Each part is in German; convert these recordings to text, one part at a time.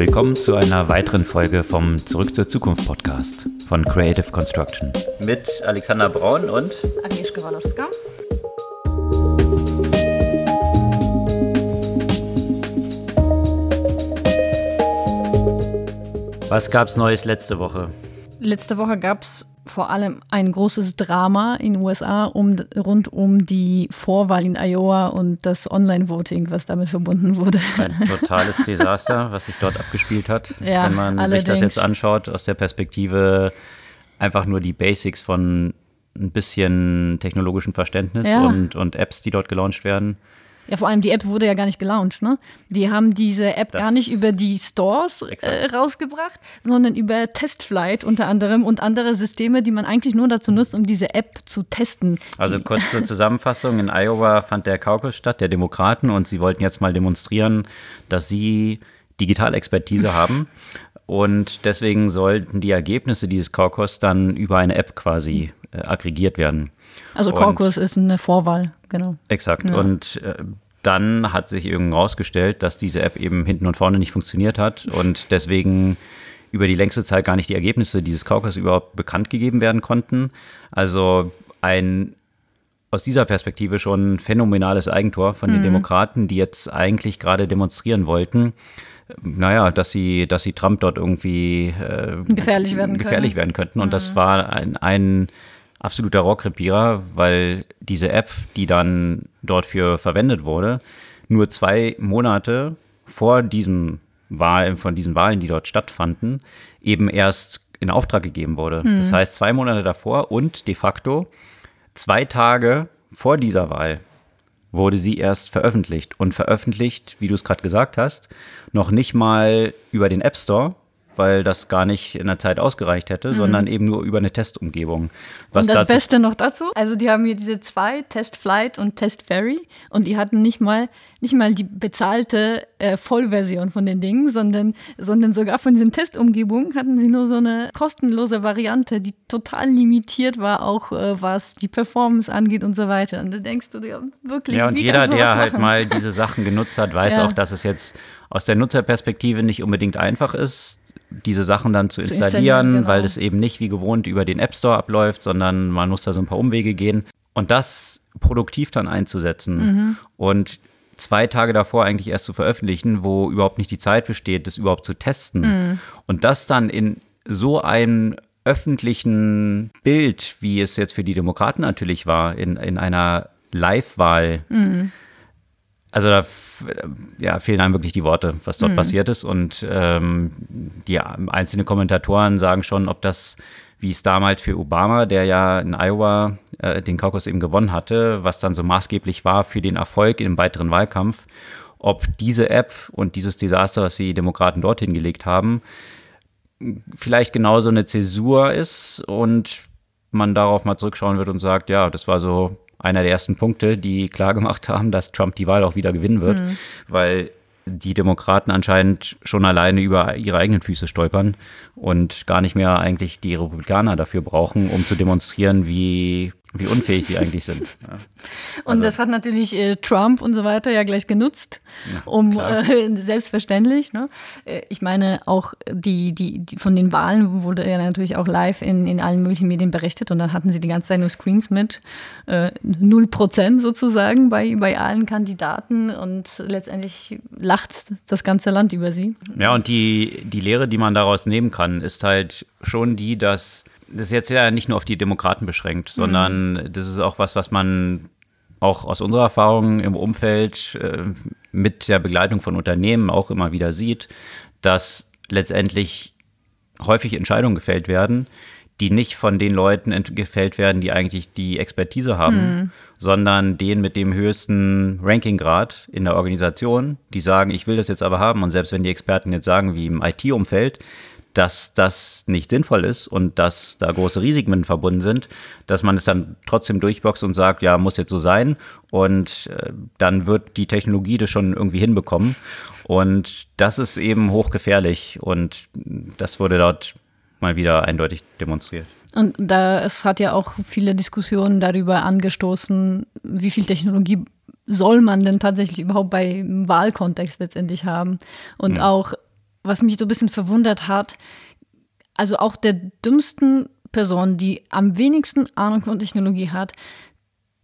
Willkommen zu einer weiteren Folge vom Zurück zur Zukunft Podcast von Creative Construction. Mit Alexander Braun und Agnieszka Walowska. Was gab's Neues letzte Woche? Letzte Woche gab es vor allem ein großes Drama in den USA um, rund um die Vorwahl in Iowa und das Online-Voting, was damit verbunden wurde. Ein totales Desaster, was sich dort abgespielt hat. Ja, Wenn man allerdings. sich das jetzt anschaut aus der Perspektive einfach nur die Basics von ein bisschen technologischem Verständnis Ja. und, und Apps, die dort gelauncht werden. Ja, vor allem die App wurde ja gar nicht gelauncht, ne? Die haben diese App Das- gar nicht über die Stores äh, rausgebracht, sondern über Testflight unter anderem und andere Systeme, die man eigentlich nur dazu nutzt, um diese App zu testen. Also kurz zur Zusammenfassung, in Iowa fand der Caucus statt, der Demokraten, und sie wollten jetzt mal demonstrieren, dass sie Digitalexpertise haben. Und deswegen sollten die Ergebnisse dieses Caucus dann über eine App quasi äh, aggregiert werden. Also Caucus ist eine Vorwahl, genau. Exakt. Ja. Und äh, dann hat sich irgendwie rausgestellt, dass diese App eben hinten und vorne nicht funktioniert hat und deswegen über die längste Zeit gar nicht die Ergebnisse dieses Caucus überhaupt bekannt gegeben werden konnten. Also ein aus dieser Perspektive schon phänomenales Eigentor von Mhm. den Demokraten, die jetzt eigentlich gerade demonstrieren wollten, naja, dass sie, dass sie Trump dort irgendwie äh, Gefährlich werden gefährlich können. werden könnten. Und das war ein, ein absoluter Rohrkrepierer, weil diese App, die dann dort für verwendet wurde, nur zwei Monate vor diesem Wahl, von diesen Wahlen, die dort stattfanden, eben erst in Auftrag gegeben wurde. Das heißt, zwei Monate davor und de facto zwei Tage vor dieser Wahl wurde sie erst veröffentlicht. Und veröffentlicht, wie du es gerade gesagt hast, noch nicht mal über den App Store, weil das gar nicht in der Zeit ausgereicht hätte, sondern eben nur über eine Testumgebung. Was und das Beste noch dazu, also die haben hier diese zwei, Test Flight und Test Ferry und die hatten nicht mal, nicht mal die bezahlte äh, Vollversion von den Dingen, sondern, sondern sogar von diesen Testumgebungen hatten sie nur so eine kostenlose Variante, die total limitiert war, auch äh, was die Performance angeht und so weiter. Und da denkst du dir wirklich, Ja, und wie jeder, der halt machen? mal diese Sachen genutzt hat, weiß Ja. auch, dass es jetzt aus der Nutzerperspektive nicht unbedingt einfach ist, diese Sachen dann zu installieren, installieren, genau. weil es eben nicht wie gewohnt über den App Store abläuft, sondern man muss da so ein paar Umwege gehen. Und das produktiv dann einzusetzen Mhm. und zwei Tage davor eigentlich erst zu veröffentlichen, wo überhaupt nicht die Zeit besteht, das überhaupt zu testen. Mhm. Und das dann in so einem öffentlichen Bild, wie es jetzt für die Demokraten natürlich war, in, in einer Live-Wahl also da ja, fehlen einem wirklich die Worte, was dort passiert ist. Und ähm, die einzelnen Kommentatoren sagen schon, ob das, wie es damals für Obama, der ja in Iowa äh, den Caucus eben gewonnen hatte, was dann so maßgeblich war für den Erfolg im weiteren Wahlkampf, ob diese App und dieses Desaster, was die Demokraten dort hingelegt haben, vielleicht genauso eine Zäsur ist und man darauf mal zurückschauen wird und sagt, ja, das war so einer der ersten Punkte, die klar gemacht haben, dass Trump die Wahl auch wieder gewinnen wird, weil die Demokraten anscheinend schon alleine über ihre eigenen Füße stolpern und gar nicht mehr eigentlich die Republikaner dafür brauchen, um zu demonstrieren, wie, wie unfähig sie eigentlich sind. Ja. Und Also- das hat natürlich äh, Trump und so weiter ja gleich genutzt, um klar. äh, selbstverständlich. Ne? Äh, ich meine, auch die, die, die von den Wahlen wurde ja natürlich auch live in, in allen möglichen Medien berichtet und dann hatten sie die ganze Zeit nur Screens mit äh, 0% sozusagen bei, bei allen Kandidaten und letztendlich lacht das ganze Land über sie. Ja, und die, die Lehre, die man daraus nehmen kann, ist halt schon die, dass das ist jetzt ja nicht nur auf die Demokraten beschränkt, sondern das ist auch was, was man auch aus unserer Erfahrung im Umfeld äh, mit der Begleitung von Unternehmen auch immer wieder sieht, dass letztendlich häufig Entscheidungen gefällt werden, die nicht von den Leuten gefällt werden, die eigentlich die Expertise haben, sondern denen mit dem höchsten Rankinggrad in der Organisation, die sagen, ich will das jetzt aber haben. Und selbst wenn die Experten jetzt sagen, wie im IT-Umfeld, dass das nicht sinnvoll ist und dass da große Risiken mit verbunden sind, dass man es dann trotzdem durchboxt und sagt, ja, muss jetzt so sein. Und äh, dann wird die Technologie das schon irgendwie hinbekommen. Und das ist eben hochgefährlich. Und das wurde dort mal wieder eindeutig demonstriert. Und da, es hat ja auch viele Diskussionen darüber angestoßen, wie viel Technologie soll man denn tatsächlich überhaupt bei Wahlkontext letztendlich haben. Und auch was mich so ein bisschen verwundert hat, also auch der dümmsten Person, die am wenigsten Ahnung von Technologie hat,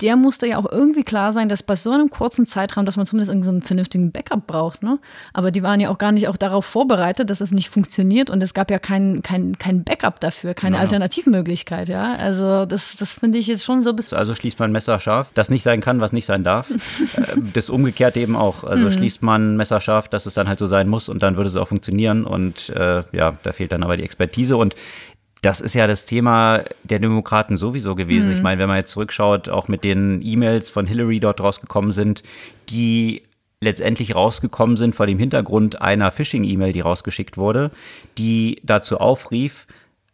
der musste ja auch irgendwie klar sein, dass bei so einem kurzen Zeitraum, dass man zumindest irgendeinen so vernünftigen Backup braucht. Ne? Aber die waren ja auch gar nicht auch darauf vorbereitet, dass es nicht funktioniert und es gab ja kein, kein, kein Backup dafür, keine ja. Alternativmöglichkeit. Ja? Also das, das finde ich jetzt schon so ein bisschen. Also schließt man messerscharf, das nicht sein kann, was nicht sein darf. Äh, das umgekehrt eben auch. Also mhm. schließt man messerscharf, dass es dann halt so sein muss und dann würde es auch funktionieren. Und äh, ja, da fehlt dann aber die Expertise. Und das ist ja das Thema der Demokraten sowieso gewesen. Mhm. Ich meine, wenn man jetzt zurückschaut, auch mit den E-Mails von Hillary dort rausgekommen sind, die letztendlich rausgekommen sind vor dem Hintergrund einer Phishing-E-Mail, die rausgeschickt wurde, die dazu aufrief,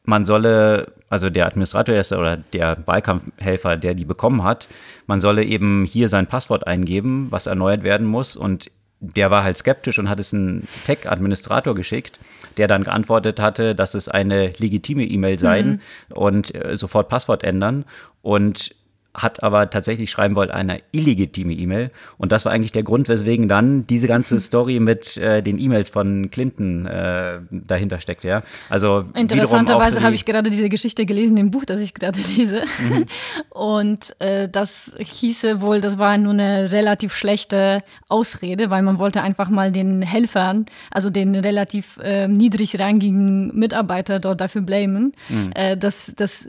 man solle, also der Administrator oder der Wahlkampfhelfer, der die bekommen hat, man solle eben hier sein Passwort eingeben, was erneuert werden muss. Und der war halt skeptisch und hat es einen Tech-Administrator geschickt der dann geantwortet hatte, dass es eine legitime E-Mail sei mhm. und äh, sofort Passwort ändern. Und hat aber tatsächlich schreiben wollen, eine illegitime E-Mail. Und das war eigentlich der Grund, weswegen dann diese ganze Story mit äh, den E-Mails von Clinton äh, dahinter steckt, ja. Also interessanterweise habe ich gerade diese Geschichte gelesen im Buch, das ich gerade lese. Mhm. Und äh, das hieße wohl, das war nur eine relativ schlechte Ausrede, weil man wollte einfach mal den Helfern, also den relativ äh, niedrig rangigen Mitarbeiter dort dafür blamen, mhm. Äh, dass das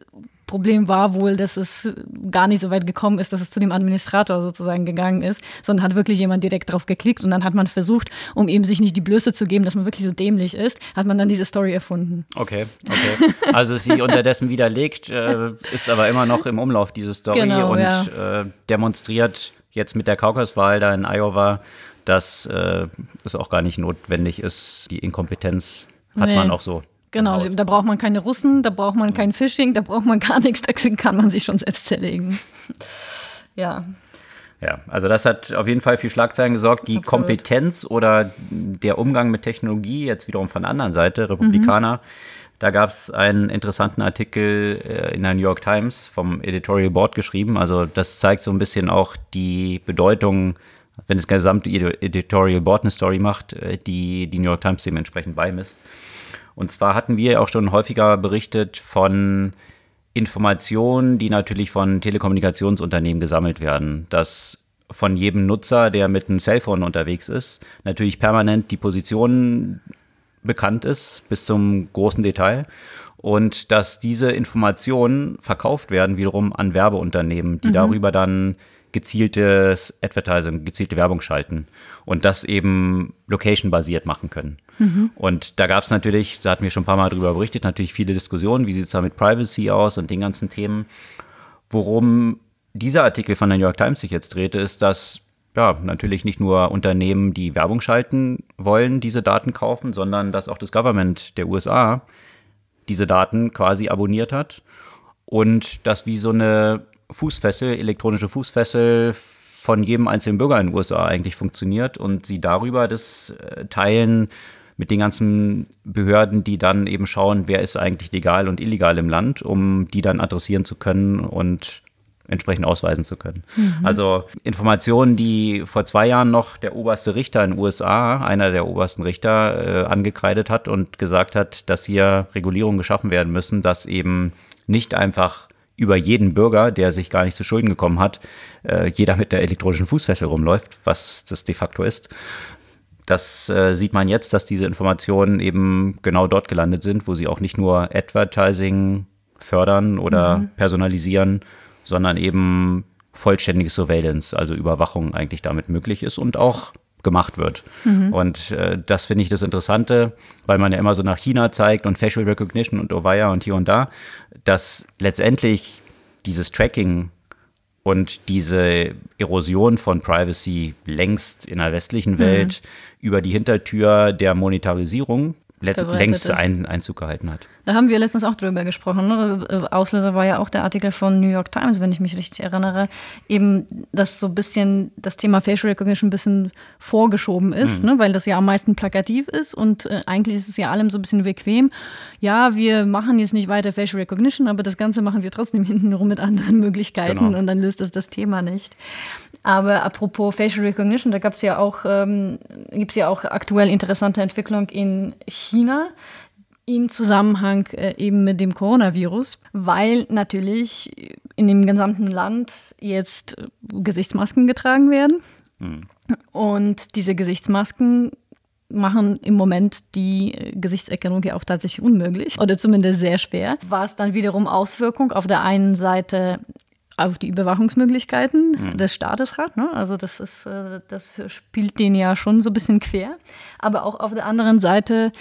Problem war wohl, dass es gar nicht so weit gekommen ist, dass es zu dem Administrator sozusagen gegangen ist, sondern hat wirklich jemand direkt drauf geklickt und dann hat man versucht, um eben sich nicht die Blöße zu geben, dass man wirklich so dämlich ist, hat man dann diese Story erfunden. Okay, okay. Also sie unterdessen widerlegt, äh, ist aber immer noch im Umlauf diese Story genau, und ja. äh, demonstriert jetzt mit der Kaukauswahl da in Iowa, dass äh, es auch gar nicht notwendig ist. Die Inkompetenz hat nee. man auch so Genau, da braucht man keine Russen, da braucht man kein Phishing, da braucht man gar nichts, da kann man sich schon selbst zerlegen. ja. Ja, also das hat auf jeden Fall für Schlagzeilen gesorgt. Die Absolut. Kompetenz oder der Umgang mit Technologie, jetzt wiederum von der anderen Seite, Republikaner, mhm. da gab es einen interessanten Artikel äh, in der New York Times vom Editorial Board geschrieben. Also das zeigt so ein bisschen auch die Bedeutung, wenn das gesamte Editorial Board eine Story macht, äh, die die New York Times dementsprechend beimisst. Und zwar hatten wir auch schon häufiger berichtet von Informationen, die natürlich von Telekommunikationsunternehmen gesammelt werden, dass von jedem Nutzer, der mit einem Cellphone unterwegs ist, natürlich permanent die Position bekannt ist, bis zum großen Detail. Und dass diese Informationen verkauft werden wiederum an Werbeunternehmen, die mhm. darüber dann gezieltes Advertising, gezielte Werbung schalten und das eben location-basiert machen können. Und da gab es natürlich, da hatten wir schon ein paar Mal drüber berichtet, natürlich viele Diskussionen, wie sieht es da mit Privacy aus und den ganzen Themen. Worum dieser Artikel von der New York Times sich jetzt drehte, ist, dass ja, natürlich nicht nur Unternehmen, die Werbung schalten wollen, diese Daten kaufen, sondern dass auch das Government der USA diese Daten quasi abonniert hat und das wie so eine Fußfessel, elektronische Fußfessel von jedem einzelnen Bürger in den USA eigentlich funktioniert und sie darüber das äh, teilen mit den ganzen Behörden, die dann eben schauen, wer ist eigentlich legal und illegal im Land, um die dann adressieren zu können und entsprechend ausweisen zu können. Mhm. Also Informationen, die vor zwei Jahren noch der oberste Richter in den USA, einer der obersten Richter, äh, angekreidet hat und gesagt hat, dass hier Regulierungen geschaffen werden müssen, dass eben nicht einfach über jeden Bürger, der sich gar nicht zu Schulden gekommen hat, äh, jeder mit der elektronischen Fußfessel rumläuft, was das de facto ist. Das äh, sieht man jetzt, dass diese Informationen eben genau dort gelandet sind, wo sie auch nicht nur Advertising fördern oder mhm. personalisieren, sondern eben vollständiges Surveillance, also Überwachung eigentlich damit möglich ist und auch gemacht wird. Mhm. Und äh, das finde ich das Interessante, weil man ja immer so nach China zeigt und Facial Recognition und Ovaya und hier und da, dass letztendlich dieses Tracking und diese Erosion von Privacy längst in der westlichen Welt mhm. über die Hintertür der Monetarisierung längst ein, Einzug gehalten hat. Da haben wir letztens auch drüber gesprochen. Ne? Äh, Auslöser war ja auch der Artikel von New York Times, wenn ich mich richtig erinnere, eben, dass so ein bisschen das Thema Facial Recognition ein bisschen vorgeschoben ist, mhm. ne? weil das ja am meisten plakativ ist und äh, eigentlich ist es ja allem so ein bisschen bequem. Ja, wir machen jetzt nicht weiter Facial Recognition, aber das Ganze machen wir trotzdem hintenrum mit anderen Möglichkeiten genau. und dann löst das das Thema nicht. Aber apropos Facial Recognition, da gab es ja auch, ähm, gibt es ja auch aktuell interessante Entwicklung in China in Zusammenhang äh, eben mit dem Coronavirus, weil natürlich in dem gesamten Land jetzt äh, Gesichtsmasken getragen werden. Mhm. Und diese Gesichtsmasken machen im Moment die äh, Gesichtserkennung ja auch tatsächlich unmöglich oder zumindest sehr schwer, was dann wiederum Auswirkung auf der einen Seite auf die Überwachungsmöglichkeiten mhm. des Staates hat. Ne? Also das ist, das spielt den ja schon so ein bisschen quer. Aber auch auf der anderen Seite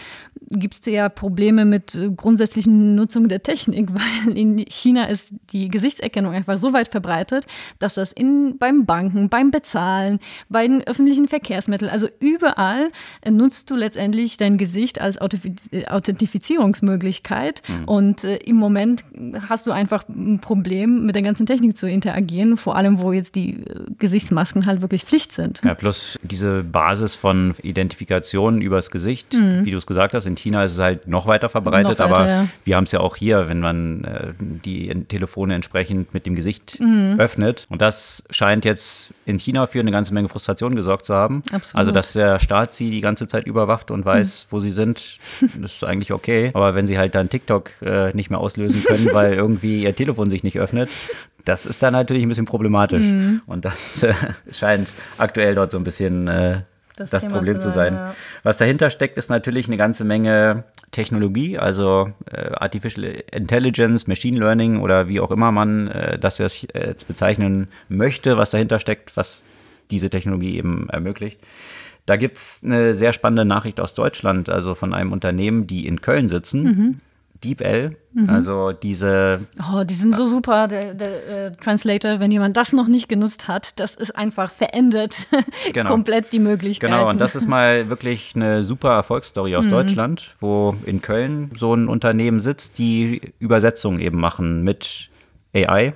gibt es ja Probleme mit äh, grundsätzlichen Nutzung der Technik, weil in China ist die Gesichtserkennung einfach so weit verbreitet, dass das in, beim Banken, beim Bezahlen, bei den öffentlichen Verkehrsmitteln, also überall äh, nutzt du letztendlich dein Gesicht als Authentifizierungsmöglichkeit. Mhm. Und äh, im Moment hast du einfach ein Problem mit der ganzen Technik zu interagieren, vor allem wo jetzt die Gesichtsmasken halt wirklich Pflicht sind. Ja, plus diese Basis von Identifikation übers Gesicht, mhm. wie du es gesagt hast, in China ist es halt noch weiter verbreitet, noch weiter, aber ja. wir haben es ja auch hier, wenn man äh, die Telefone entsprechend mit dem Gesicht mhm. öffnet. Und das scheint jetzt in China für eine ganze Menge Frustration gesorgt zu haben. Absolut. Also, dass der Staat sie die ganze Zeit überwacht und weiß, mhm. wo sie sind, ist eigentlich okay. Aber wenn sie halt dann TikTok äh, nicht mehr auslösen können, weil irgendwie ihr Telefon sich nicht öffnet, das ist dann natürlich ein bisschen problematisch. Mhm. Und das äh, scheint aktuell dort so ein bisschen äh, das, das Problem zu sein. Ja. Was dahinter steckt, ist natürlich eine ganze Menge Technologie, also äh, Artificial Intelligence, Machine Learning oder wie auch immer man äh, das jetzt, äh, bezeichnen möchte, was dahinter steckt, was diese Technologie eben ermöglicht. Da gibt es eine sehr spannende Nachricht aus Deutschland, also von einem Unternehmen, die in Köln sitzen. Mhm. DeepL. Mhm. Also diese. Oh, die sind so super, der, der äh, Translator. Wenn jemand das noch nicht genutzt hat, das ist einfach verändert genau. komplett die Möglichkeiten. Genau, und das ist mal wirklich eine super Erfolgsstory aus mhm. Deutschland, wo in Köln so ein Unternehmen sitzt, die Übersetzungen eben machen mit AI.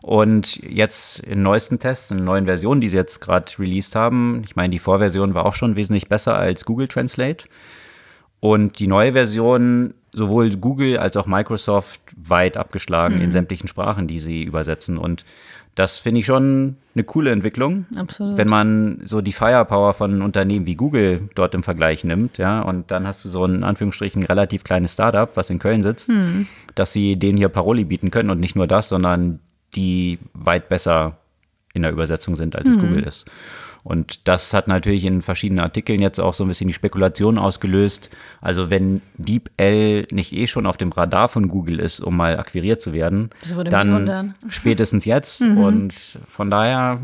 Und jetzt in neuesten Tests, in neuen Versionen, die sie jetzt gerade released haben, ich meine, die Vorversion war auch schon wesentlich besser als Google Translate. Und die neue Version sowohl Google als auch Microsoft weit abgeschlagen mhm. in sämtlichen Sprachen, die sie übersetzen. Und das finde ich schon eine coole Entwicklung. Absolut. Wenn man so die Firepower von Unternehmen wie Google dort im Vergleich nimmt, ja, und dann hast du so ein in Anführungsstrichen relativ kleines Startup, was in Köln sitzt, mhm. dass sie denen hier Paroli bieten können und nicht nur das, sondern die weit besser in der Übersetzung sind, als es mhm. Google ist. Und das hat natürlich in verschiedenen Artikeln jetzt auch so ein bisschen die Spekulation ausgelöst. Also wenn DeepL nicht eh schon auf dem Radar von Google ist, um mal akquiriert zu werden, dann spätestens jetzt. mhm. Und von daher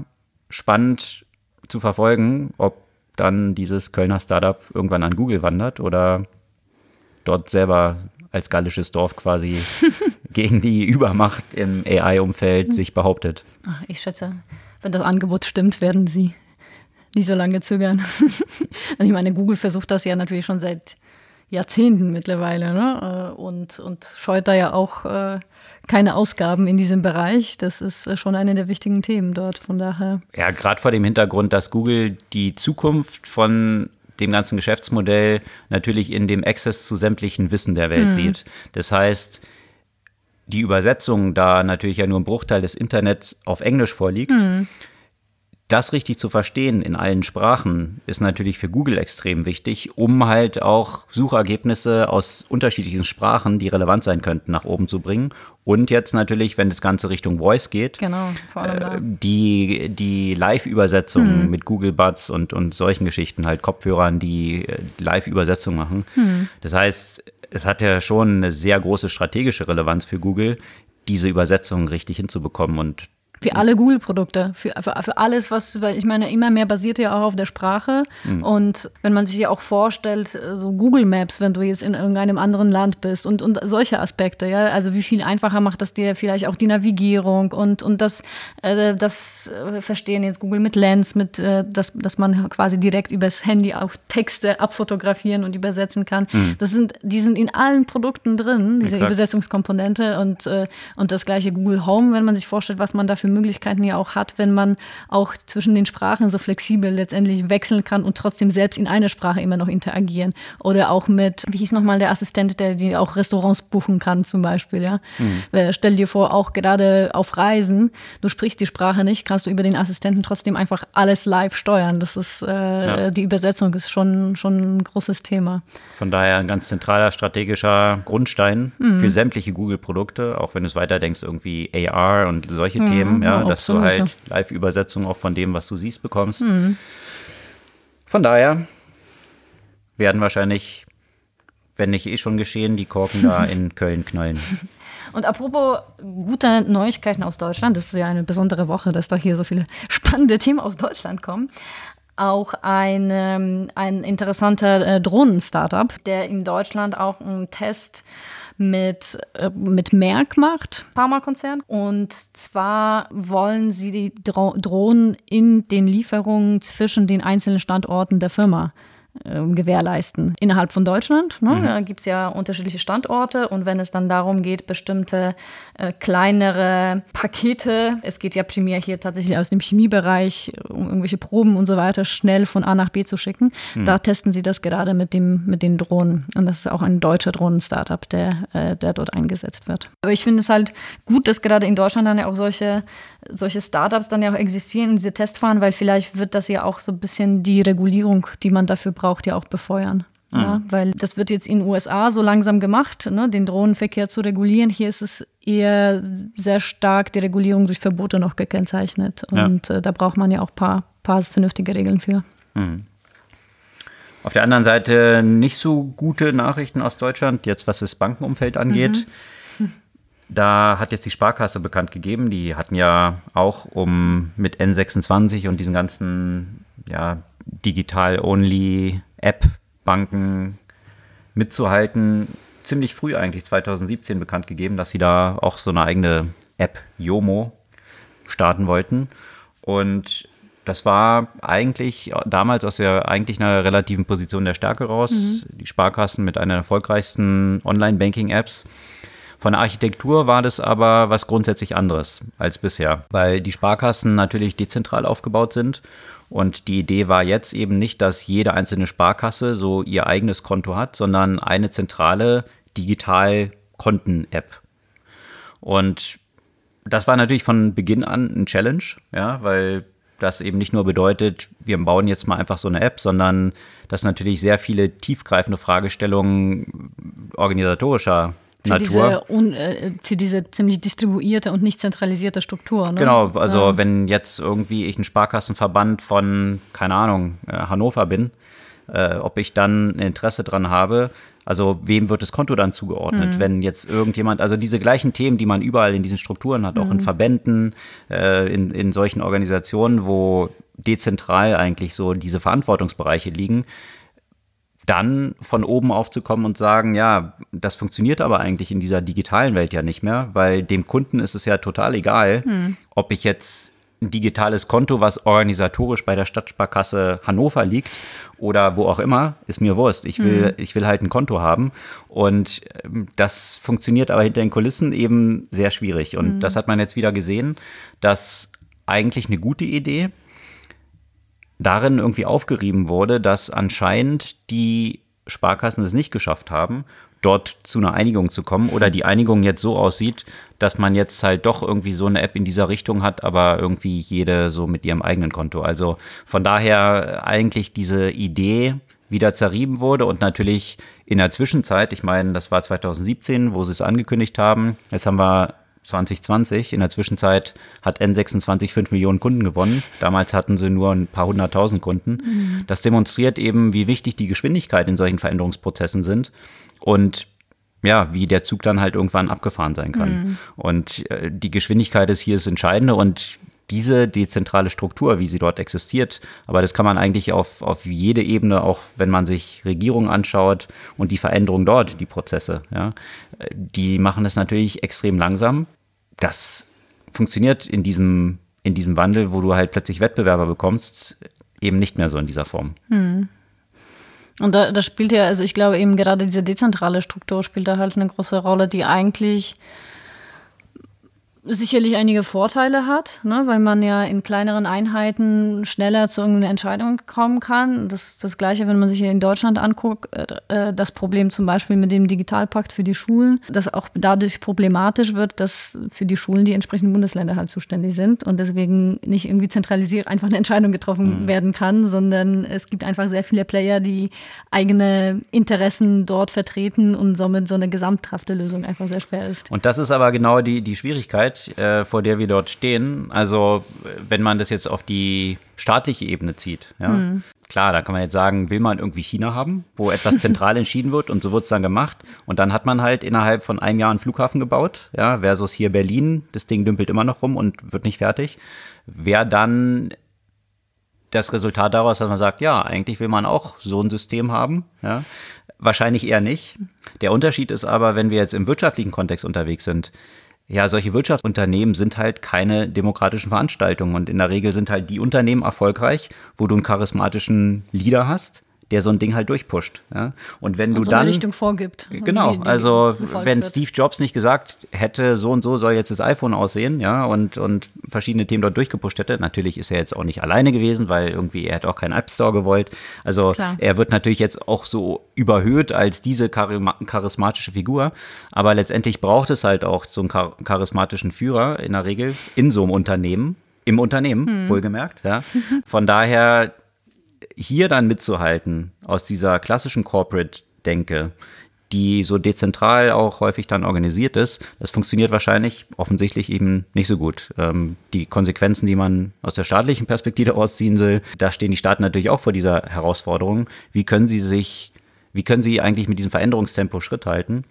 spannend zu verfolgen, ob dann dieses Kölner Startup irgendwann an Google wandert oder dort selber als gallisches Dorf quasi gegen die Übermacht im AI-Umfeld sich behauptet. Ach, ich schätze, wenn das Angebot stimmt, werden sie nicht so lange zögern. ich meine, Google versucht das ja natürlich schon seit Jahrzehnten mittlerweile ne? Äh, und, und scheut da ja auch äh, keine Ausgaben in diesem Bereich. Das ist äh, schon eine der wichtigen Themen dort. Von daher. Ja, gerade vor dem Hintergrund, dass Google die Zukunft von dem ganzen Geschäftsmodell natürlich in dem Access zu sämtlichen Wissen der Welt mhm. sieht. Das heißt, die Übersetzung, da natürlich ja nur ein Bruchteil des Internets auf Englisch vorliegt, mhm das richtig zu verstehen in allen Sprachen ist natürlich für Google extrem wichtig, um halt auch Suchergebnisse aus unterschiedlichen Sprachen, die relevant sein könnten, nach oben zu bringen. Und jetzt natürlich, wenn das Ganze Richtung Voice geht, genau, äh, die, die Live-Übersetzung hm. mit Google Buds und, und solchen Geschichten, halt Kopfhörern, die äh, Live-Übersetzung machen. Hm. Das heißt, es hat ja schon eine sehr große strategische Relevanz für Google, diese Übersetzung richtig hinzubekommen. Und Für alle Google-Produkte, für, für, für alles, was, weil ich meine, immer mehr basiert ja auch auf der Sprache. Mhm. Und wenn man sich ja auch vorstellt, äh, so Google Maps, wenn du jetzt in irgendeinem anderen Land bist und, und solche Aspekte, ja, also wie viel einfacher macht das dir vielleicht auch die Navigierung und, und das, äh, das äh, Verstehen jetzt Google mit Lens, mit, äh, dass, dass man quasi direkt übers Handy auch Texte abfotografieren und übersetzen kann. Mhm. Das sind, die sind in allen Produkten drin, diese Exakt. Übersetzungskomponente und, äh, und das gleiche Google Home, wenn man sich vorstellt, was man da für Möglichkeiten ja auch hat, wenn man auch zwischen den Sprachen so flexibel letztendlich wechseln kann und trotzdem selbst in einer Sprache immer noch interagieren. Oder auch mit, wie hieß nochmal der Assistent, der die auch Restaurants buchen kann zum Beispiel, ja. Mhm. Stell dir vor, auch gerade auf Reisen, du sprichst die Sprache nicht, kannst du über den Assistenten trotzdem einfach alles live steuern. Das ist, äh, ja. die Übersetzung ist schon, schon ein großes Thema. Von daher ein ganz zentraler strategischer Grundstein mhm. für sämtliche Google-Produkte, auch wenn du es weiterdenkst, irgendwie AR und solche mhm, Themen, ja, ja dass absolut, du halt Live-Übersetzung auch von dem, was du siehst, bekommst. Mhm. Von daher werden wahrscheinlich, wenn nicht eh schon geschehen, die Korken da in Köln knallen. Und apropos gute Neuigkeiten aus Deutschland, das ist ja eine besondere Woche, dass da hier so viele spannende Themen aus Deutschland kommen auch ein, ähm, ein interessanter äh, Drohnen-Startup, der in Deutschland auch einen Test mit, äh, mit Merck macht, Pharmakonzern. Und zwar wollen sie die Dro Drohnen in den Lieferungen zwischen den einzelnen Standorten der Firma gewährleisten. Innerhalb von Deutschland ne, mhm. da gibt es ja unterschiedliche Standorte und wenn es dann darum geht, bestimmte äh, kleinere Pakete, es geht ja primär hier tatsächlich aus dem Chemiebereich, um irgendwelche Proben und so weiter schnell von A nach B zu schicken, mhm. da testen sie das gerade mit, dem, mit den Drohnen. Und das ist auch ein deutscher Drohnen-Startup, der, äh, der dort eingesetzt wird. Aber ich finde es halt gut, dass gerade in Deutschland dann ja auch solche, solche Startups dann ja auch existieren, diese Tests fahren, weil vielleicht wird das ja auch so ein bisschen die Regulierung, die man dafür braucht, braucht, ja auch befeuern. Mhm. Ja, weil das wird jetzt in den USA so langsam gemacht, ne, den Drohnenverkehr zu regulieren. Hier ist es eher sehr stark die Regulierung durch Verbote noch gekennzeichnet. Und ja. äh, da braucht man ja auch ein paar, paar vernünftige Regeln für. Mhm. Auf der anderen Seite nicht so gute Nachrichten aus Deutschland, jetzt was das Bankenumfeld angeht. Mhm. Da hat jetzt die Sparkasse bekannt gegeben, die hatten ja auch um mit N26 und diesen ganzen ja, Digital-Only-App-Banken mitzuhalten, ziemlich früh eigentlich 2017 bekannt gegeben, dass sie da auch so eine eigene App Yomo starten wollten. Und das war eigentlich damals aus der eigentlich einer relativen Position der Stärke raus. Mhm. Die Sparkassen mit einer der erfolgreichsten Online-Banking-Apps. Von der Architektur war das aber was grundsätzlich anderes als bisher, weil die Sparkassen natürlich dezentral aufgebaut sind und die Idee war jetzt eben nicht, dass jede einzelne Sparkasse so ihr eigenes Konto hat, sondern eine zentrale Digital-Konten-App. Und das war natürlich von Beginn an ein Challenge, ja, weil das eben nicht nur bedeutet, wir bauen jetzt mal einfach so eine App, sondern dass natürlich sehr viele tiefgreifende Fragestellungen organisatorischer für Natur. Diese un, äh, für diese ziemlich distribuierte und nicht zentralisierte Struktur. Ne? Genau, also ja. wenn jetzt irgendwie ich ein Sparkassenverband von, keine Ahnung, äh, Hannover bin, äh, ob ich dann ein Interesse dran habe, also wem wird das Konto dann zugeordnet? Mhm. Wenn jetzt irgendjemand, also diese gleichen Themen, die man überall in diesen Strukturen hat, auch in mhm. Verbänden, äh, in, in solchen Organisationen, wo dezentral eigentlich so diese Verantwortungsbereiche liegen, dann von oben aufzukommen und sagen, ja, das funktioniert aber eigentlich in dieser digitalen Welt ja nicht mehr, weil dem Kunden ist es ja total egal, hm. ob ich jetzt ein digitales Konto, was organisatorisch bei der Stadtsparkasse Hannover liegt oder wo auch immer, ist mir Wurst. Ich will, hm. ich will halt ein Konto haben. Und ähm, das funktioniert aber hinter den Kulissen eben sehr schwierig. Und hm. das hat man jetzt wieder gesehen, dass eigentlich eine gute Idee, darin irgendwie aufgerieben wurde, dass anscheinend die Sparkassen es nicht geschafft haben, dort zu einer Einigung zu kommen oder die Einigung jetzt so aussieht, dass man jetzt halt doch irgendwie so eine App in dieser Richtung hat, aber irgendwie jede so mit ihrem eigenen Konto. Also von daher eigentlich diese Idee wieder zerrieben wurde und natürlich in der Zwischenzeit, ich meine, das war 2017, wo sie es angekündigt haben, jetzt haben wir 2020. In der Zwischenzeit hat N26 5 Millionen Kunden gewonnen. Damals hatten sie nur ein paar hunderttausend Kunden. Mhm. Das demonstriert eben, wie wichtig die Geschwindigkeit in solchen Veränderungsprozessen sind. Und ja, wie der Zug dann halt irgendwann abgefahren sein kann. Mhm. Und äh, die Geschwindigkeit ist hier das Entscheidende und diese dezentrale Struktur, wie sie dort existiert, aber das kann man eigentlich auf, auf jede Ebene, auch wenn man sich Regierungen anschaut und die Veränderung dort, die Prozesse, ja, die machen es natürlich extrem langsam. Das funktioniert in diesem, in diesem Wandel, wo du halt plötzlich Wettbewerber bekommst, eben nicht mehr so in dieser Form. Hm. Und da, da spielt ja, also ich glaube eben gerade diese dezentrale Struktur spielt da halt eine große Rolle, die eigentlich sicherlich einige Vorteile hat, ne, weil man ja in kleineren Einheiten schneller zu irgendeiner Entscheidung kommen kann. Das ist das Gleiche, wenn man sich hier in Deutschland anguckt, äh, das Problem zum Beispiel mit dem Digitalpakt für die Schulen, das auch dadurch problematisch wird, dass für die Schulen die entsprechenden Bundesländer halt zuständig sind und deswegen nicht irgendwie zentralisiert einfach eine Entscheidung getroffen mhm. werden kann, sondern es gibt einfach sehr viele Player, die eigene Interessen dort vertreten und somit so eine gesamthafte Lösung einfach sehr schwer ist. Und das ist aber genau die, die Schwierigkeit Wirklichkeit, äh, vor der wir dort stehen, also wenn man das jetzt auf die staatliche Ebene zieht, ja, mhm. klar, da kann man jetzt sagen, will man irgendwie China haben, wo etwas zentral entschieden wird und so wird es dann gemacht. Und dann hat man halt innerhalb von einem Jahr einen Flughafen gebaut, ja, versus hier Berlin, das Ding dümpelt immer noch rum und wird nicht fertig. Wäre dann das Resultat daraus, dass man sagt, ja, eigentlich will man auch so ein System haben, ja. Wahrscheinlich eher nicht. Der Unterschied ist aber, wenn wir jetzt im wirtschaftlichen Kontext unterwegs sind, ja, solche Wirtschaftsunternehmen sind halt keine demokratischen Veranstaltungen. Und in der Regel sind halt die Unternehmen erfolgreich, wo du einen charismatischen Leader hast, der so ein Ding halt durchpusht. Ja? Und wenn und du so dann eine Richtung vorgibt. Genau, die, die also wenn wird. Steve Jobs nicht gesagt hätte, so und so soll jetzt das iPhone aussehen, ja, und, und verschiedene Themen dort durchgepusht hätte, natürlich ist er jetzt auch nicht alleine gewesen, weil irgendwie er hat auch keinen App Store gewollt. Also Klar. er wird natürlich jetzt auch so überhöht als diese charismatische Figur, aber letztendlich braucht es halt auch so einen charismatischen Führer in der Regel in so einem Unternehmen, im Unternehmen, hm. wohlgemerkt. Ja. Von daher hier dann mitzuhalten aus dieser klassischen Corporate-Denke, die so dezentral auch häufig dann organisiert ist, das funktioniert wahrscheinlich offensichtlich eben nicht so gut. Ähm, die Konsequenzen, die man aus der staatlichen Perspektive ausziehen will, da stehen die Staaten natürlich auch vor dieser Herausforderung. Wie können sie sich, wie können sie eigentlich mit diesem Veränderungstempo Schritt halten?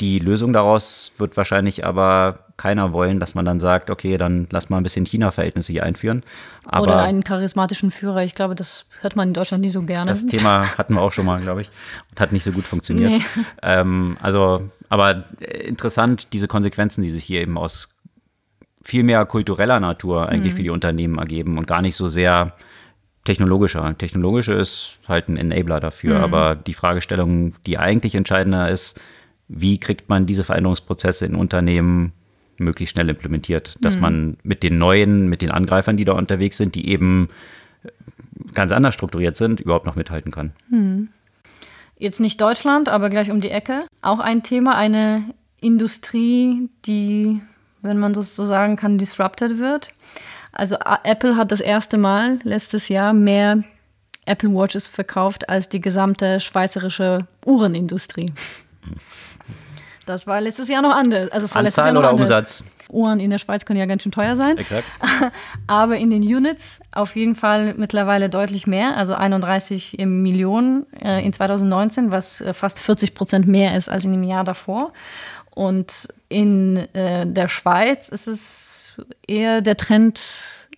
Die Lösung daraus wird wahrscheinlich aber keiner wollen, dass man dann sagt, okay, dann lass mal ein bisschen China-Verhältnisse hier einführen. Aber Oder einen charismatischen Führer. Ich glaube, das hört man in Deutschland nicht so gerne. Das Thema hatten wir auch schon mal, glaube ich, und hat nicht so gut funktioniert. Nee. Ähm, also, aber interessant, diese Konsequenzen, die sich hier eben aus viel mehr kultureller Natur eigentlich mhm. für die Unternehmen ergeben und gar nicht so sehr technologischer. Technologische ist halt ein Enabler dafür, mhm. aber die Fragestellung, die eigentlich entscheidender ist, wie kriegt man diese Veränderungsprozesse in Unternehmen möglichst schnell implementiert, dass mhm. man mit den neuen, mit den Angreifern, die da unterwegs sind, die eben ganz anders strukturiert sind, überhaupt noch mithalten kann. Mhm. Jetzt nicht Deutschland, aber gleich um die Ecke. Auch ein Thema, eine Industrie, die, wenn man das so sagen kann, disrupted wird. Also Apple hat das erste Mal letztes Jahr mehr Apple Watches verkauft als die gesamte schweizerische Uhrenindustrie. Das war letztes Jahr noch anders. Also Anzahl Jahr noch oder anders. Umsatz? Uhren in der Schweiz können ja ganz schön teuer sein. Exakt. Aber in den Units auf jeden Fall mittlerweile deutlich mehr, also 31 Millionen äh, in 2019, was äh, fast 40 Prozent mehr ist als in dem Jahr davor. Und in äh, der Schweiz ist es eher der Trend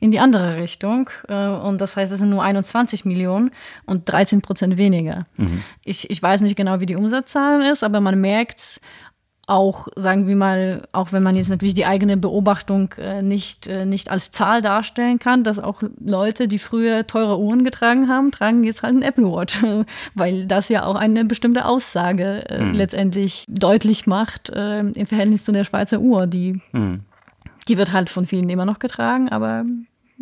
in die andere Richtung. Und das heißt, es sind nur 21 Millionen und 13 Prozent weniger. Mhm. Ich, ich weiß nicht genau, wie die Umsatzzahlen ist, aber man merkt, auch, sagen wir mal, auch wenn man jetzt natürlich die eigene Beobachtung äh, nicht, äh, nicht als Zahl darstellen kann, dass auch Leute, die früher teure Uhren getragen haben, tragen jetzt halt ein Apple Watch, weil das ja auch eine bestimmte Aussage äh, mhm. letztendlich deutlich macht äh, im Verhältnis zu der Schweizer Uhr. Die, mhm. die wird halt von vielen immer noch getragen, aber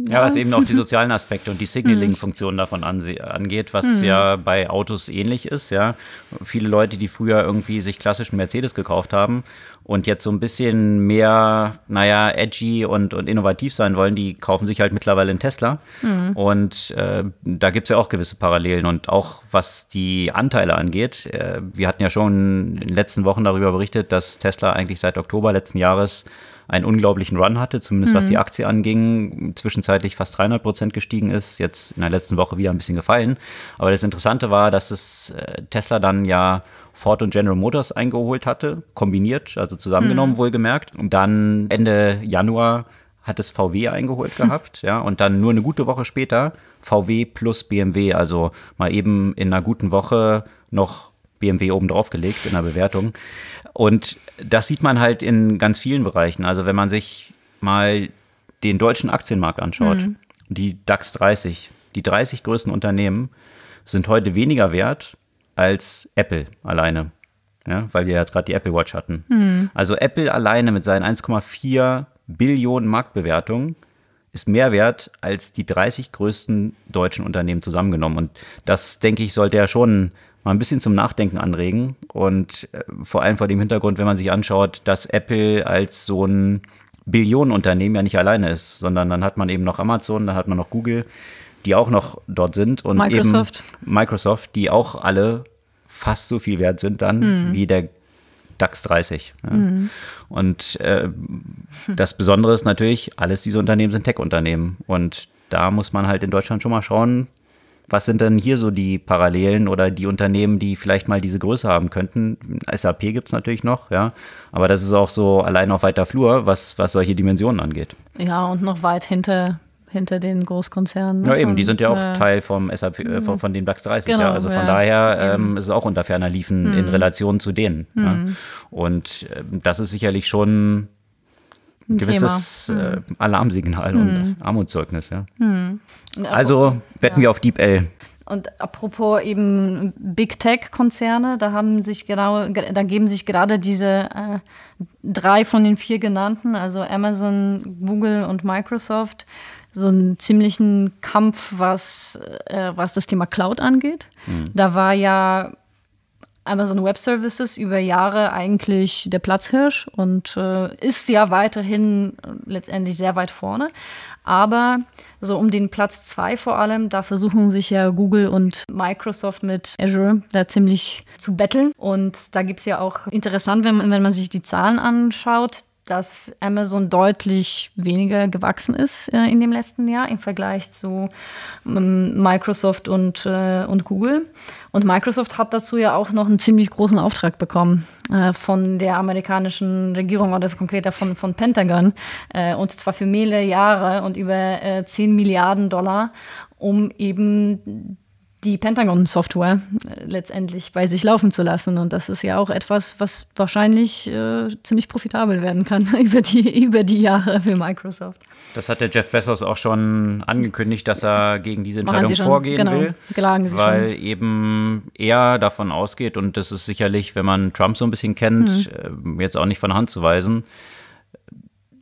ja, was eben auch die sozialen Aspekte und die Signaling-Funktion davon angeht, was mhm. ja bei Autos ähnlich ist. Ja, viele Leute, die früher irgendwie sich klassischen Mercedes gekauft haben und jetzt so ein bisschen mehr, naja, edgy und, und innovativ sein wollen, die kaufen sich halt mittlerweile einen Tesla. Mhm. Und äh, da gibt es ja auch gewisse Parallelen. Und auch was die Anteile angeht, äh, wir hatten ja schon in den letzten Wochen darüber berichtet, dass Tesla eigentlich seit Oktober letzten Jahres einen unglaublichen Run hatte, zumindest mhm. was die mhm. Aktie anging, zwischenzeitlich fast 300 Prozent gestiegen ist, jetzt in der letzten Woche wieder ein bisschen gefallen. Aber das Interessante war, dass es äh, Tesla dann ja Ford und General Motors eingeholt hatte, kombiniert, also zusammengenommen, mhm. wohlgemerkt. Und dann Ende Januar hat es VW eingeholt gehabt, ja, und dann nur eine gute Woche später VW plus BMW, also mal eben in einer guten Woche noch BMW oben drauf gelegt in der Bewertung. Und das sieht man halt in ganz vielen Bereichen. Also wenn man sich mal den deutschen Aktienmarkt anschaut, mhm. die DAX 30, die 30 größten Unternehmen sind heute weniger wert als Apple alleine. Ja, weil wir jetzt gerade die Apple Watch hatten. Mhm. Also Apple alleine mit seinen 1,4 Billionen Marktbewertungen ist mehr wert als die 30 größten deutschen Unternehmen zusammengenommen. Und das, denke ich, sollte ja schon mal ein bisschen zum Nachdenken anregen. Und äh, vor allem vor dem Hintergrund, wenn man sich anschaut, dass Apple als so ein Billionenunternehmen ja nicht alleine ist, sondern dann hat man eben noch Amazon, dann hat man noch Google, die auch noch dort sind und Microsoft. eben Microsoft, die auch alle fast so viel wert sind dann mhm. wie der DAX 30. Ja. Mhm. Und äh, das Besondere ist natürlich, alles diese Unternehmen sind Tech-Unternehmen. Und da muss man halt in Deutschland schon mal schauen, was sind denn hier so die Parallelen oder die Unternehmen, die vielleicht mal diese Größe haben könnten? SAP gibt es natürlich noch, ja. Aber das ist auch so allein auf weiter Flur, was, was solche Dimensionen angeht. Ja, und noch weit hinter hinter den Großkonzernen. Ja, eben, die sind ja auch äh, Teil vom SAP, äh, von, von den DAX 30. Genau, ja. Also von ja, daher ähm, ist es auch unter ferner Liefen mhm. in Relation zu denen. Mhm. Ja. Und äh, das ist sicherlich schon ein gewisses äh, Alarmsignal und mhm. Armutszeugnis. Ja. Mhm. Also wetten wir auf Deep L. Und apropos eben Big Tech-Konzerne, da haben sich genau, da geben sich gerade diese äh, drei von den vier genannten, also Amazon, Google und Microsoft, so einen ziemlichen Kampf, was, äh, was das Thema Cloud angeht. Mhm. Da war ja Amazon Web Services über Jahre eigentlich der Platzhirsch und äh, ist ja weiterhin letztendlich sehr weit vorne. Aber so um den Platz zwei vor allem, da versuchen sich ja Google und Microsoft mit Azure da ziemlich zu betteln. Und da gibt es ja auch interessant, wenn, wenn man sich die Zahlen anschaut, dass Amazon deutlich weniger gewachsen ist äh, in dem letzten Jahr im Vergleich zu ähm, Microsoft und, äh, und Google. Und Microsoft hat dazu ja auch noch einen ziemlich großen Auftrag bekommen äh, von der amerikanischen Regierung oder konkreter von, von Pentagon. Äh, und zwar für mehrere Jahre und über 10 äh, Milliarden Dollar, um eben die Pentagon-Software äh, letztendlich bei sich laufen zu lassen. Und das ist ja auch etwas, was wahrscheinlich äh, ziemlich profitabel werden kann über die, über die Jahre für Microsoft. Das hat der Jeff Bezos auch schon angekündigt, dass er gegen diese Entscheidung schon, vorgehen genau, will. Weil schon. eben er davon ausgeht, und das ist sicherlich, wenn man Trump so ein bisschen kennt, mhm. jetzt auch nicht von Hand zu weisen,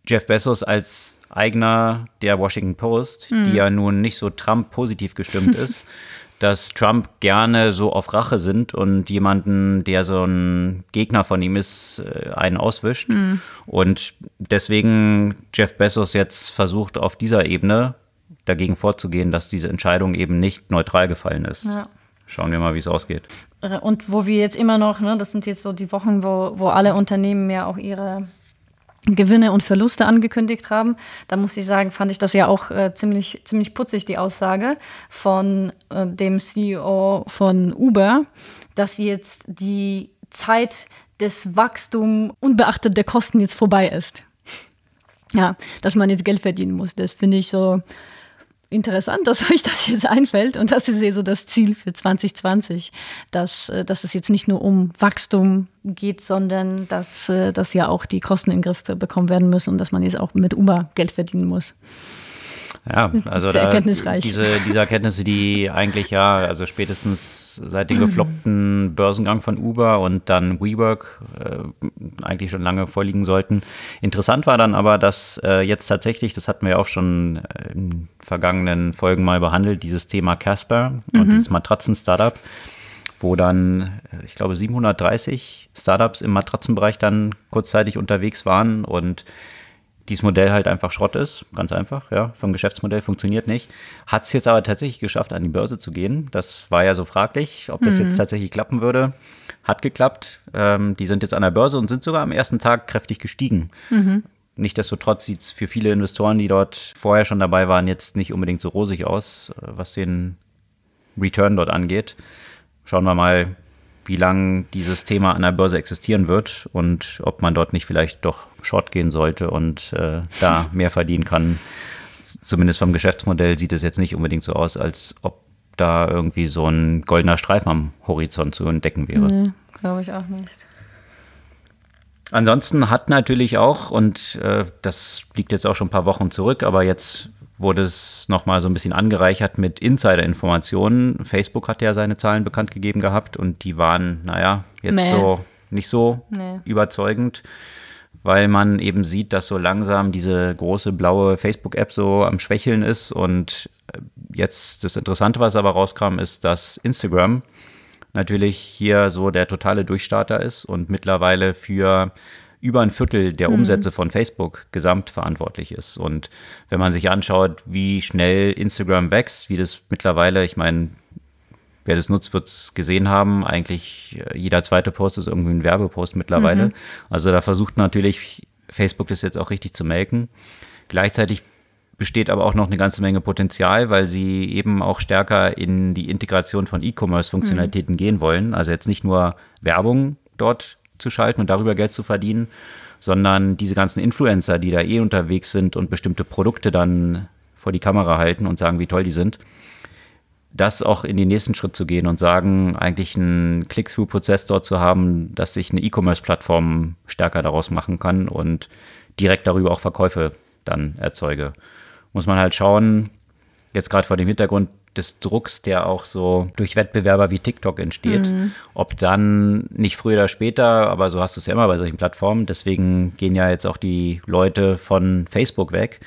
Jeff Bezos als Eigner der Washington Post, mhm. die ja nun nicht so Trump-positiv gestimmt ist, dass Trump gerne so auf Rache sind und jemanden, der so ein Gegner von ihm ist, äh, einen auswischt. Mhm. Und deswegen Jeff Bezos jetzt versucht, auf dieser Ebene dagegen vorzugehen, dass diese Entscheidung eben nicht neutral gefallen ist. Ja. Schauen wir mal, wie es ausgeht. Äh, und wo wir jetzt immer noch, ne, das sind jetzt so die Wochen, wo, wo alle Unternehmen ja auch ihre Gewinne und Verluste angekündigt haben. Da muss ich sagen, fand ich das ja auch äh, ziemlich, ziemlich putzig, die Aussage von äh, dem CEO von Uber, dass jetzt die Zeit des Wachstums unbeachtet der Kosten jetzt vorbei ist. Ja, dass man jetzt Geld verdienen muss. Das finde ich so interessant, dass euch das jetzt einfällt. Und das ist eh so das Ziel für 2020, dass, äh, dass es jetzt nicht nur um Wachstum geht, sondern dass, äh, dass ja auch die Kosten in den Griff bekommen werden müssen und dass man jetzt auch mit Uber Geld verdienen muss. Ja, also da, diese, diese Erkenntnisse, die eigentlich ja, also spätestens seit dem gefloppten Börsengang von Uber und dann WeWork äh, eigentlich schon lange vorliegen sollten. Interessant war dann aber, dass äh, jetzt tatsächlich, das hatten wir ja auch schon äh, in vergangenen Folgen mal behandelt, dieses Thema Casper mhm. und dieses Matratzen-Startup, wo dann, äh, ich glaube, 730 Startups im Matratzenbereich dann kurzzeitig unterwegs waren und dieses Modell halt einfach Schrott ist, ganz einfach, ja, vom Geschäftsmodell funktioniert nicht. Hat es jetzt aber tatsächlich geschafft, an die Börse zu gehen. Das war ja so fraglich, ob das mhm. jetzt tatsächlich klappen würde. Hat geklappt. Ähm, die sind jetzt an der Börse und sind sogar am ersten Tag kräftig gestiegen. Mhm. Nichtsdestotrotz sieht es für viele Investoren, die dort vorher schon dabei waren, jetzt nicht unbedingt so rosig aus, äh, was den Return dort angeht. Schauen wir mal, wie lange dieses Thema an der Börse existieren wird und ob man dort nicht vielleicht doch short gehen sollte und äh, da mehr verdienen kann. Zumindest vom Geschäftsmodell sieht es jetzt nicht unbedingt so aus, als ob da irgendwie so ein goldener Streifen am Horizont zu entdecken wäre. Nee, glaube ich auch nicht. Ansonsten hat natürlich auch, und äh, das liegt jetzt auch schon ein paar Wochen zurück, aber jetzt wurde es nochmal so ein bisschen angereichert mit Insider-Informationen. Facebook hat ja seine Zahlen bekannt gegeben gehabt und die waren, naja, jetzt nee. so nicht so nee. überzeugend, weil man eben sieht, dass so langsam diese große blaue Facebook-App so am Schwächeln ist. Und äh, jetzt das Interessante, was aber rauskam, ist, dass Instagram natürlich hier so der totale Durchstarter ist und mittlerweile für über ein Viertel der mhm. Umsätze von Facebook gesamt verantwortlich ist. Und wenn man sich anschaut, wie schnell Instagram wächst, wie das mittlerweile, ich meine, wer das nutzt, wird es gesehen haben. Eigentlich äh, jeder zweite Post ist irgendwie ein Werbepost mittlerweile. Mhm. Also da versucht natürlich Facebook das jetzt auch richtig zu melken. Gleichzeitig besteht aber auch noch eine ganze Menge Potenzial, weil sie eben auch stärker in die Integration von E-Commerce-Funktionalitäten mhm. gehen wollen. Also jetzt nicht nur Werbung dort zu schalten und darüber Geld zu verdienen, sondern diese ganzen Influencer, die da eh unterwegs sind und bestimmte Produkte dann vor die Kamera halten und sagen, wie toll die sind, das auch in den nächsten Schritt zu gehen und sagen, eigentlich einen Click-Through-Prozess dort zu haben, dass sich eine E-Commerce-Plattform stärker daraus machen kann und direkt darüber auch Verkäufe dann erzeuge. Muss man halt schauen, jetzt gerade vor dem Hintergrund, des Drucks, der auch so durch Wettbewerber wie TikTok entsteht. Mhm. Ob dann nicht früher oder später, aber so hast du es ja immer bei solchen Plattformen, deswegen gehen ja jetzt auch die Leute von Facebook weg,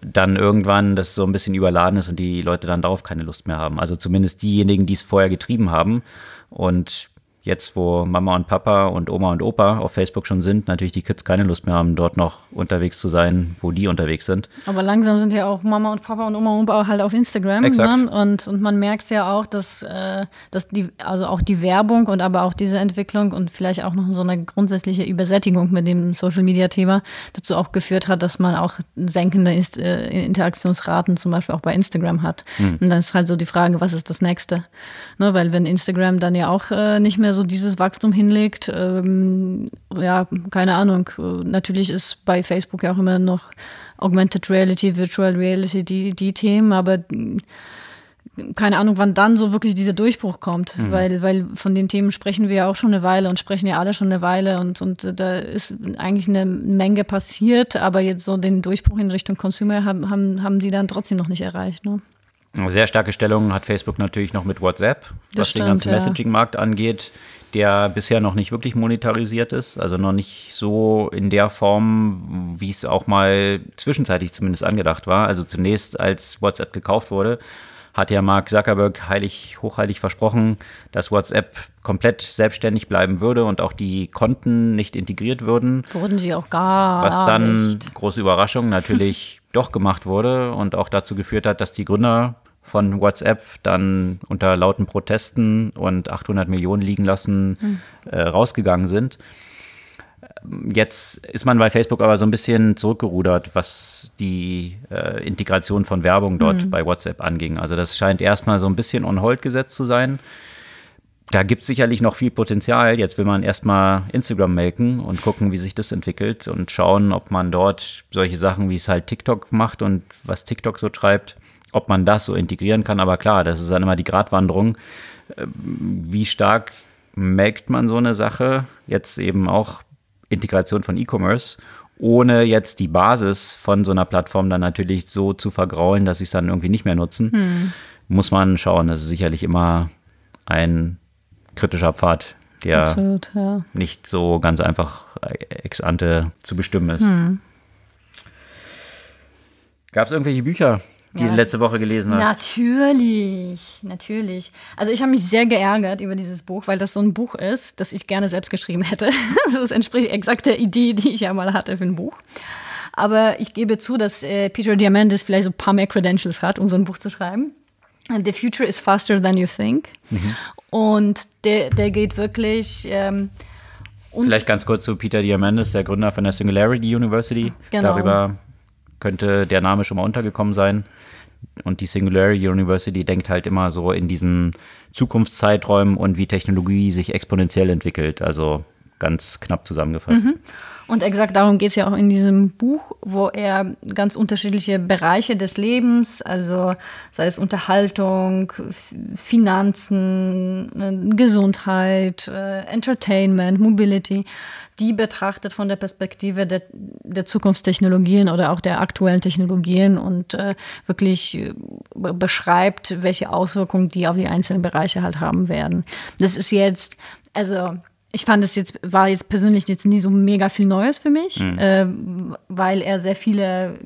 dann irgendwann das so ein bisschen überladen ist und die Leute dann darauf keine Lust mehr haben. Also zumindest diejenigen, die es vorher getrieben haben. Und jetzt, wo Mama und Papa und Oma und Opa auf Facebook schon sind, natürlich die Kids keine Lust mehr haben, dort noch unterwegs zu sein, wo die unterwegs sind. Aber langsam sind ja auch Mama und Papa und Oma und Opa halt auf Instagram. Exakt. Ne? Und, und man merkt ja auch, dass, äh, dass die, also auch die Werbung und aber auch diese Entwicklung und vielleicht auch noch so eine grundsätzliche Übersättigung mit dem Social Media Thema dazu auch geführt hat, dass man auch senkende Inst äh, Interaktionsraten zum Beispiel auch bei Instagram hat. Mhm. Und dann ist halt so die Frage, was ist das nächste? Ne? Weil wenn Instagram dann ja auch äh, nicht mehr so dieses Wachstum hinlegt. Ähm, ja, keine Ahnung. Natürlich ist bei Facebook ja auch immer noch Augmented Reality, Virtual Reality die, die Themen, aber keine Ahnung, wann dann so wirklich dieser Durchbruch kommt, mhm. weil, weil von den Themen sprechen wir ja auch schon eine Weile und sprechen ja alle schon eine Weile und, und da ist eigentlich eine Menge passiert, aber jetzt so den Durchbruch in Richtung Consumer haben, haben, haben sie dann trotzdem noch nicht erreicht. Ne? Sehr starke Stellung hat Facebook natürlich noch mit WhatsApp, das was stimmt, den ganzen ja. Messaging-Markt angeht der bisher noch nicht wirklich monetarisiert ist, also noch nicht so in der Form, wie es auch mal zwischenzeitlich zumindest angedacht war. Also zunächst, als WhatsApp gekauft wurde, hat ja Mark Zuckerberg heilig, hochheilig versprochen, dass WhatsApp komplett selbstständig bleiben würde und auch die Konten nicht integriert würden. Wurden sie auch gar Was dann, nicht. große Überraschung, natürlich doch gemacht wurde und auch dazu geführt hat, dass die Gründer von WhatsApp dann unter lauten Protesten und 800 Millionen liegen lassen mhm. äh, rausgegangen sind. Jetzt ist man bei Facebook aber so ein bisschen zurückgerudert, was die äh, Integration von Werbung dort mhm. bei WhatsApp anging. Also das scheint erstmal so ein bisschen on hold gesetzt zu sein. Da gibt es sicherlich noch viel Potenzial. Jetzt will man erstmal Instagram melken und gucken, wie sich das entwickelt und schauen, ob man dort solche Sachen, wie es halt TikTok macht und was TikTok so treibt, ob man das so integrieren kann. Aber klar, das ist dann immer die Gratwanderung. Ähm, wie stark merkt man so eine Sache? Jetzt eben auch Integration von E-Commerce, ohne jetzt die Basis von so einer Plattform dann natürlich so zu vergraulen, dass sie es dann irgendwie nicht mehr nutzen. Hm. Muss man schauen. Das ist sicherlich immer ein kritischer Pfad, der Absolut, ja. nicht so ganz einfach ex ante zu bestimmen ist. Hm. Gab es irgendwelche Bücher, die ja. du letzte Woche gelesen hast. Natürlich, natürlich. Also ich habe mich sehr geärgert über dieses Buch, weil das so ein Buch ist, das ich gerne selbst geschrieben hätte. Das entspricht exakt der Idee, die ich ja mal hatte für ein Buch. Aber ich gebe zu, dass äh, Peter Diamandis vielleicht so ein paar mehr Credentials hat, um so ein Buch zu schreiben. The future is faster than you think. Mhm. Und der, der geht wirklich. Ähm, Vielleicht ganz kurz zu Peter Diamandis, der Gründer von der Singularity University. Genau. Darüber könnte der Name schon mal untergekommen sein. Und die Singularity University denkt halt immer so in diesen Zukunftszeiträumen und wie Technologie sich exponentiell entwickelt. Also ganz knapp zusammengefasst. Mhm. Und exakt darum geht es ja auch in diesem Buch, wo er ganz unterschiedliche Bereiche des Lebens, also sei es Unterhaltung, Finanzen, äh, Gesundheit, äh, Entertainment, Mobility, die betrachtet von der Perspektive der, der Zukunftstechnologien oder auch der aktuellen Technologien und äh, wirklich äh, beschreibt, welche Auswirkungen die auf die einzelnen Bereiche halt haben werden. Das ist jetzt, also ich fand es jetzt, war jetzt persönlich jetzt nie so mega viel Neues für mich, mhm. äh, weil er sehr viele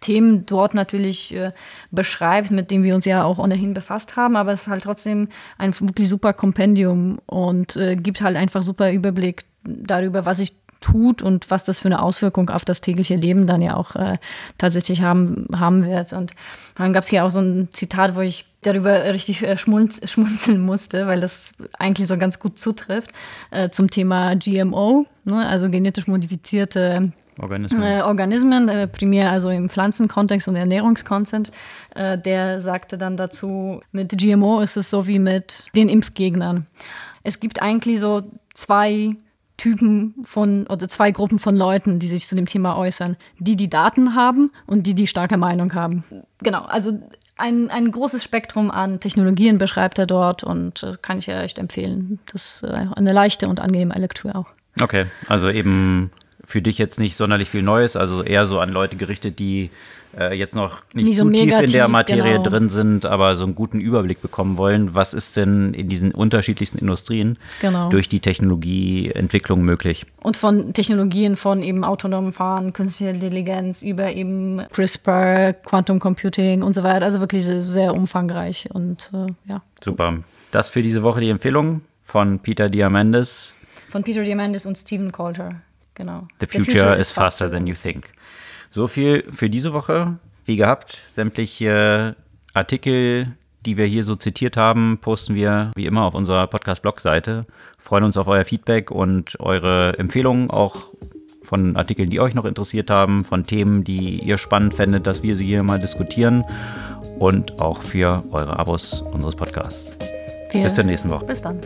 Themen dort natürlich äh, beschreibt, mit denen wir uns ja auch ohnehin befasst haben, aber es ist halt trotzdem ein wirklich super Kompendium und äh, gibt halt einfach super Überblick darüber, was sich tut und was das für eine Auswirkung auf das tägliche Leben dann ja auch äh, tatsächlich haben, haben wird. Und dann gab es hier auch so ein Zitat, wo ich darüber richtig äh, schmunz, schmunzeln musste, weil das eigentlich so ganz gut zutrifft, äh, zum Thema GMO, ne, also genetisch modifizierte Organismen, äh, Organismen äh, primär also im Pflanzenkontext und Ernährungskontext. Äh, der sagte dann dazu, mit GMO ist es so wie mit den Impfgegnern. Es gibt eigentlich so zwei Typen von oder zwei Gruppen von Leuten, die sich zu dem Thema äußern. Die, die Daten haben und die, die starke Meinung haben. Genau, also ein, ein großes Spektrum an Technologien beschreibt er dort und das kann ich ja echt empfehlen. Das ist äh, eine leichte und angenehme Lektüre auch. Okay, also eben für dich jetzt nicht sonderlich viel Neues, also eher so an Leute gerichtet, die äh, jetzt noch nicht, nicht so, so tief in der Materie genau. drin sind, aber so einen guten Überblick bekommen wollen, was ist denn in diesen unterschiedlichsten Industrien genau. durch die Technologieentwicklung möglich. Und von Technologien von eben autonomem Fahren, künstlicher Intelligenz über eben CRISPR, Quantum Computing und so weiter. Also wirklich sehr, sehr umfangreich und äh, ja. Super. Das für diese Woche die Empfehlung von Peter Diamandis. Von Peter Diamandis und Stephen Coulter. Genau. The future, The future is faster than you think. So viel für diese Woche. Wie gehabt, sämtliche Artikel, die wir hier so zitiert haben, posten wir wie immer auf unserer Podcast-Blog-Seite. Freuen uns auf euer Feedback und eure Empfehlungen, auch von Artikeln, die euch noch interessiert haben, von Themen, die ihr spannend fändet, dass wir sie hier mal diskutieren und auch für eure Abos unseres Podcasts. Wir Bis zur nächsten Woche. Bis dann.